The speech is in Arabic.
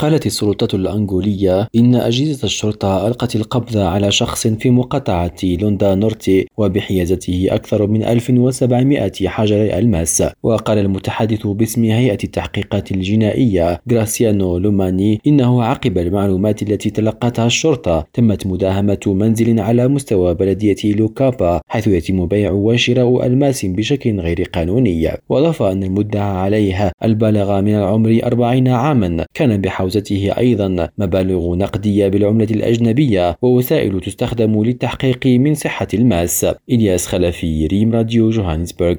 قالت السلطات الأنغولية إن أجهزة الشرطة ألقت القبض على شخص في مقاطعة لوندا نورتي وبحيازته أكثر من 1700 حجر ألماس. وقال المتحدث باسم هيئة التحقيقات الجنائية غراسيانو لوماني إنه عقب المعلومات التي تلقتها الشرطة تمت مداهمة منزل على مستوى بلدية لوكابا حيث يتم بيع وشراء ألماس بشكل غير قانوني. وأضاف أن المدعى عليه البالغ من العمر 40 عاما كان بحوزته أيضا مبالغ نقدية بالعملة الأجنبية ووسائل تستخدم للتحقيق من صحة الماس. إلياس خلفي ريم راديو جوهانسبرغ.